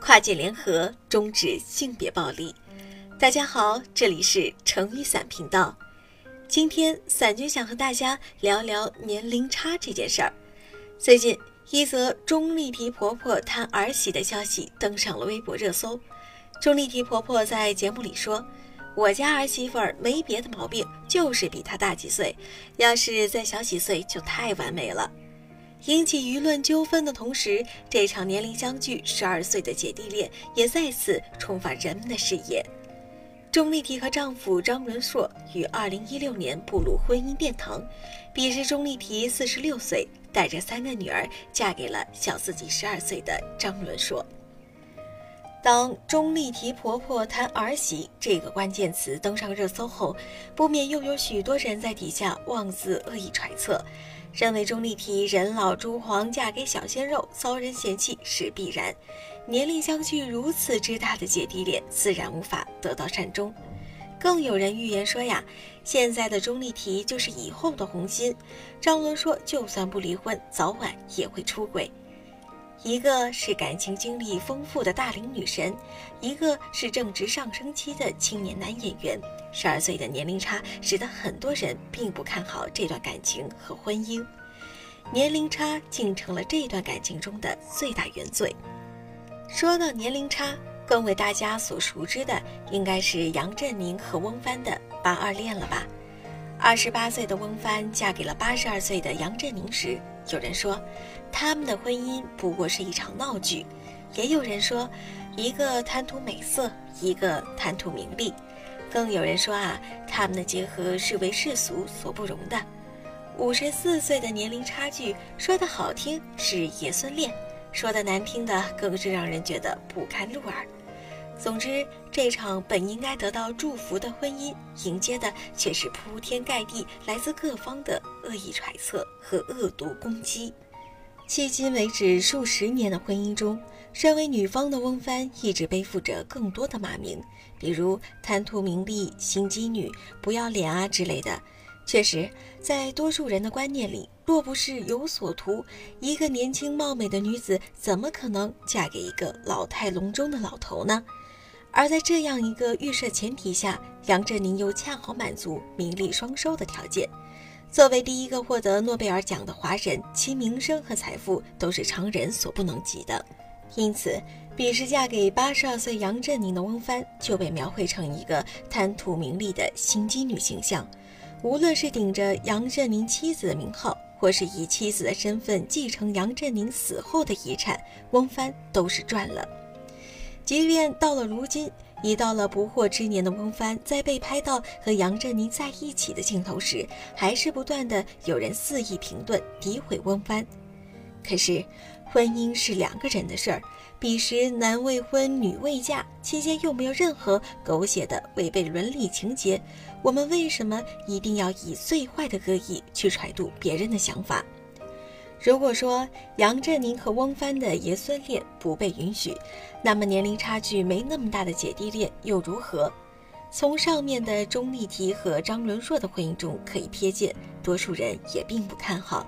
跨界联合终止性别暴力。大家好，这里是成语伞频道。今天伞君想和大家聊聊年龄差这件事儿。最近，一则钟丽缇婆婆谈儿媳的消息登上了微博热搜。钟丽缇婆婆在节目里说：“我家儿媳妇儿没别的毛病，就是比她大几岁，要是再小几岁就太完美了。”引起舆论纠纷的同时，这场年龄相距十二岁的姐弟恋也再次重返人们的视野。钟丽缇和丈夫张伦硕于二零一六年步入婚姻殿堂，彼时钟丽缇四十六岁，带着三个女儿嫁给了小自己十二岁的张伦硕。当钟丽缇婆婆谈儿媳这个关键词登上热搜后，不免又有许多人在底下妄自恶意揣测。认为钟丽缇人老珠黄嫁给小鲜肉遭人嫌弃是必然，年龄相距如此之大的姐弟恋自然无法得到善终。更有人预言说呀，现在的钟丽缇就是以后的红心。张伦说，就算不离婚，早晚也会出轨。一个是感情经历丰富的大龄女神，一个是正值上升期的青年男演员。十二岁的年龄差使得很多人并不看好这段感情和婚姻，年龄差竟成了这段感情中的最大原罪。说到年龄差，更为大家所熟知的应该是杨振宁和翁帆的八二恋了吧？二十八岁的翁帆嫁给了八十二岁的杨振宁时，有人说。他们的婚姻不过是一场闹剧，也有人说，一个贪图美色，一个贪图名利，更有人说啊，他们的结合是为世俗所不容的。五十四岁的年龄差距，说的好听是爷孙恋，说的难听的更是让人觉得不堪入耳。总之，这场本应该得到祝福的婚姻，迎接的却是铺天盖地来自各方的恶意揣测和恶毒攻击。迄今为止数十年的婚姻中，身为女方的翁帆一直背负着更多的骂名，比如贪图名利、心机女、不要脸啊之类的。确实，在多数人的观念里，若不是有所图，一个年轻貌美的女子怎么可能嫁给一个老态龙钟的老头呢？而在这样一个预设前提下，杨振宁又恰好满足名利双收的条件。作为第一个获得诺贝尔奖的华人，其名声和财富都是常人所不能及的。因此，彼时嫁给八十二岁杨振宁的翁帆就被描绘成一个贪图名利的心机女形象。无论是顶着杨振宁妻子的名号，或是以妻子的身份继承杨振宁死后的遗产，翁帆都是赚了。即便到了如今。已到了不惑之年的翁帆，在被拍到和杨振宁在一起的镜头时，还是不断的有人肆意评论、诋毁翁帆。可是，婚姻是两个人的事儿，彼时男未婚女未嫁，期间又没有任何狗血的违背伦理情节，我们为什么一定要以最坏的恶意去揣度别人的想法？如果说杨振宁和翁帆的爷孙恋不被允许，那么年龄差距没那么大的姐弟恋又如何？从上面的钟丽缇和张伦硕的婚姻中可以瞥见，多数人也并不看好。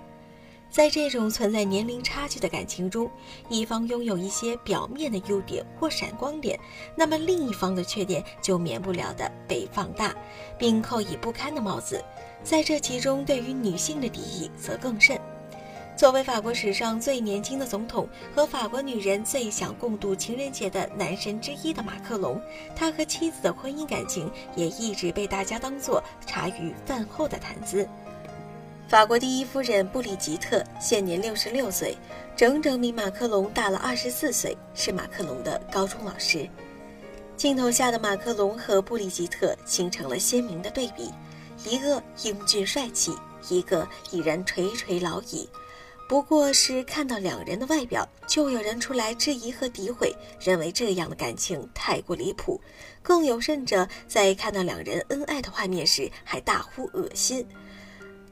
在这种存在年龄差距的感情中，一方拥有一些表面的优点或闪光点，那么另一方的缺点就免不了的被放大，并扣以不堪的帽子。在这其中，对于女性的敌意则更甚。作为法国史上最年轻的总统和法国女人最想共度情人节的男神之一的马克龙，他和妻子的婚姻感情也一直被大家当作茶余饭后的谈资。法国第一夫人布里吉特现年六十六岁，整整比马克龙大了二十四岁，是马克龙的高中老师。镜头下的马克龙和布里吉特形成了鲜明的对比，一个英俊帅气，一个已然垂垂老矣。不过是看到两人的外表，就有人出来质疑和诋毁，认为这样的感情太过离谱。更有甚者，在看到两人恩爱的画面时，还大呼恶心。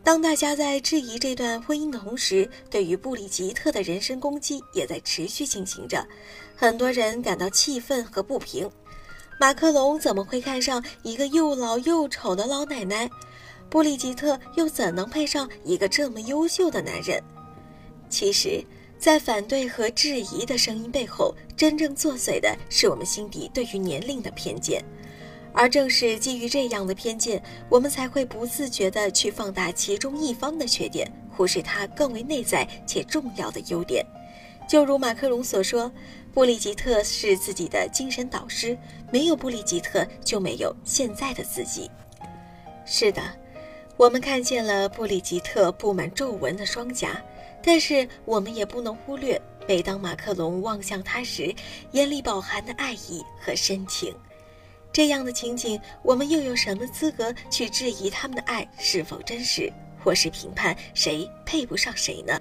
当大家在质疑这段婚姻的同时，对于布里吉特的人身攻击也在持续进行着。很多人感到气愤和不平：马克龙怎么会看上一个又老又丑的老奶奶？布里吉特又怎能配上一个这么优秀的男人？其实，在反对和质疑的声音背后，真正作祟的是我们心底对于年龄的偏见。而正是基于这样的偏见，我们才会不自觉地去放大其中一方的缺点，忽视它更为内在且重要的优点。就如马克龙所说：“布里吉特是自己的精神导师，没有布里吉特就没有现在的自己。”是的，我们看见了布里吉特布满皱纹的双颊，但是我们也不能忽略，每当马克龙望向他时，眼里饱含的爱意和深情。这样的情景，我们又有什么资格去质疑他们的爱是否真实，或是评判谁配不上谁呢？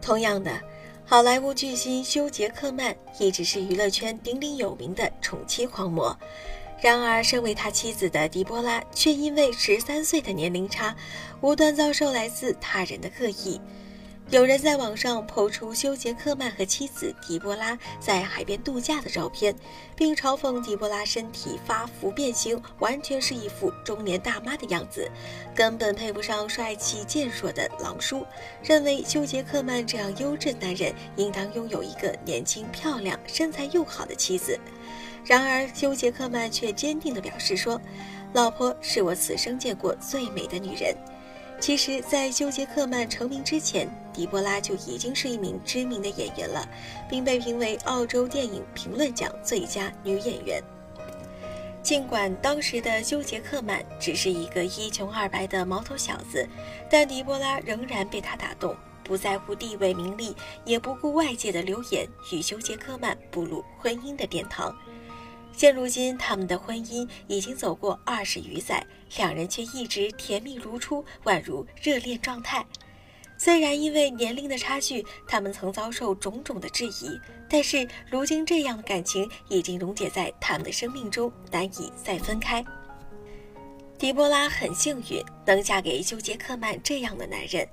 同样的，好莱坞巨星休·杰克曼一直是娱乐圈鼎鼎有名的宠妻狂魔，然而，身为他妻子的狄波拉却因为十三岁的年龄差，无端遭受来自他人的恶意。有人在网上抛出休·杰克曼和妻子狄波拉在海边度假的照片，并嘲讽狄波拉身体发福变形，完全是一副中年大妈的样子，根本配不上帅气健硕的狼叔。认为休·杰克曼这样优质男人应当拥有一个年轻、漂亮、身材又好的妻子。然而，休·杰克曼却坚定地表示说：“老婆是我此生见过最美的女人。”其实，在休·杰克曼成名之前，狄波拉就已经是一名知名的演员了，并被评为澳洲电影评论奖最佳女演员。尽管当时的休·杰克曼只是一个一穷二白的毛头小子，但狄波拉仍然被他打动，不在乎地位名利，也不顾外界的流言，与休·杰克曼步入婚姻的殿堂。现如今，他们的婚姻已经走过二十余载，两人却一直甜蜜如初，宛如热恋状态。虽然因为年龄的差距，他们曾遭受种种的质疑，但是如今这样的感情已经溶解在他们的生命中，难以再分开。狄波拉很幸运能嫁给休·杰克曼这样的男人，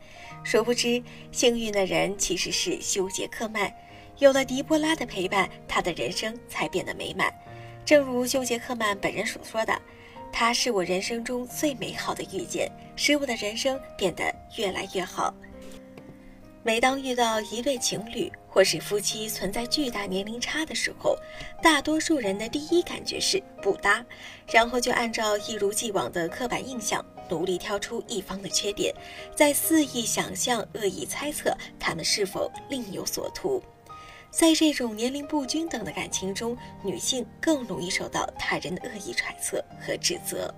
殊不知幸运的人其实是休·杰克曼。有了狄波拉的陪伴，他的人生才变得美满。正如休·杰克曼本人所说的，他是我人生中最美好的遇见，使我的人生变得越来越好。每当遇到一对情侣或是夫妻存在巨大年龄差的时候，大多数人的第一感觉是不搭，然后就按照一如既往的刻板印象，努力挑出一方的缺点，再肆意想象、恶意猜测他们是否另有所图。在这种年龄不均等的感情中，女性更容易受到他人的恶意揣测和指责。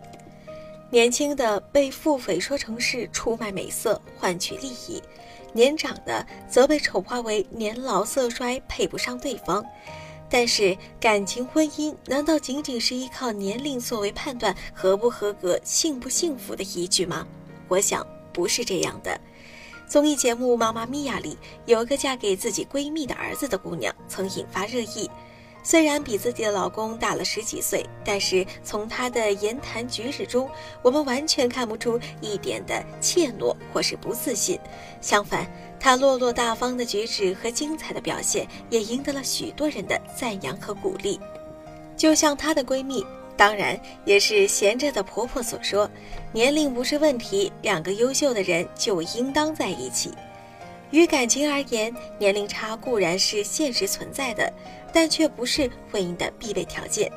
年轻的被腹诽说成是出卖美色换取利益，年长的则被丑化为年老色衰配不上对方。但是，感情婚姻难道仅仅是依靠年龄作为判断合不合格、幸不幸福的依据吗？我想不是这样的。综艺节目《妈妈咪呀》里有个嫁给自己闺蜜的儿子的姑娘，曾引发热议。虽然比自己的老公大了十几岁，但是从她的言谈举止中，我们完全看不出一点的怯懦或是不自信。相反，她落落大方的举止和精彩的表现，也赢得了许多人的赞扬和鼓励。就像她的闺蜜。当然，也是闲着的婆婆所说，年龄不是问题，两个优秀的人就应当在一起。于感情而言，年龄差固然是现实存在的，但却不是婚姻的必备条件。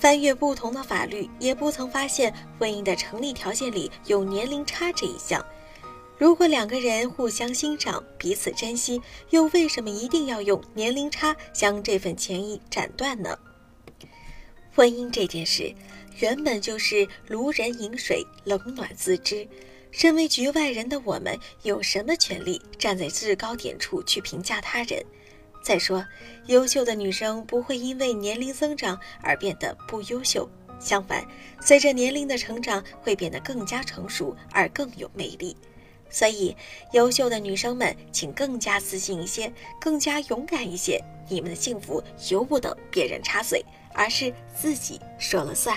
翻阅不同的法律，也不曾发现婚姻的成立条件里有年龄差这一项。如果两个人互相欣赏、彼此珍惜，又为什么一定要用年龄差将这份情谊斩断呢？婚姻这件事，原本就是如人饮水，冷暖自知。身为局外人的我们，有什么权利站在制高点处去评价他人？再说，优秀的女生不会因为年龄增长而变得不优秀，相反，随着年龄的成长，会变得更加成熟而更有魅力。所以，优秀的女生们，请更加自信一些，更加勇敢一些。你们的幸福由不得别人插嘴。而是自己说了算。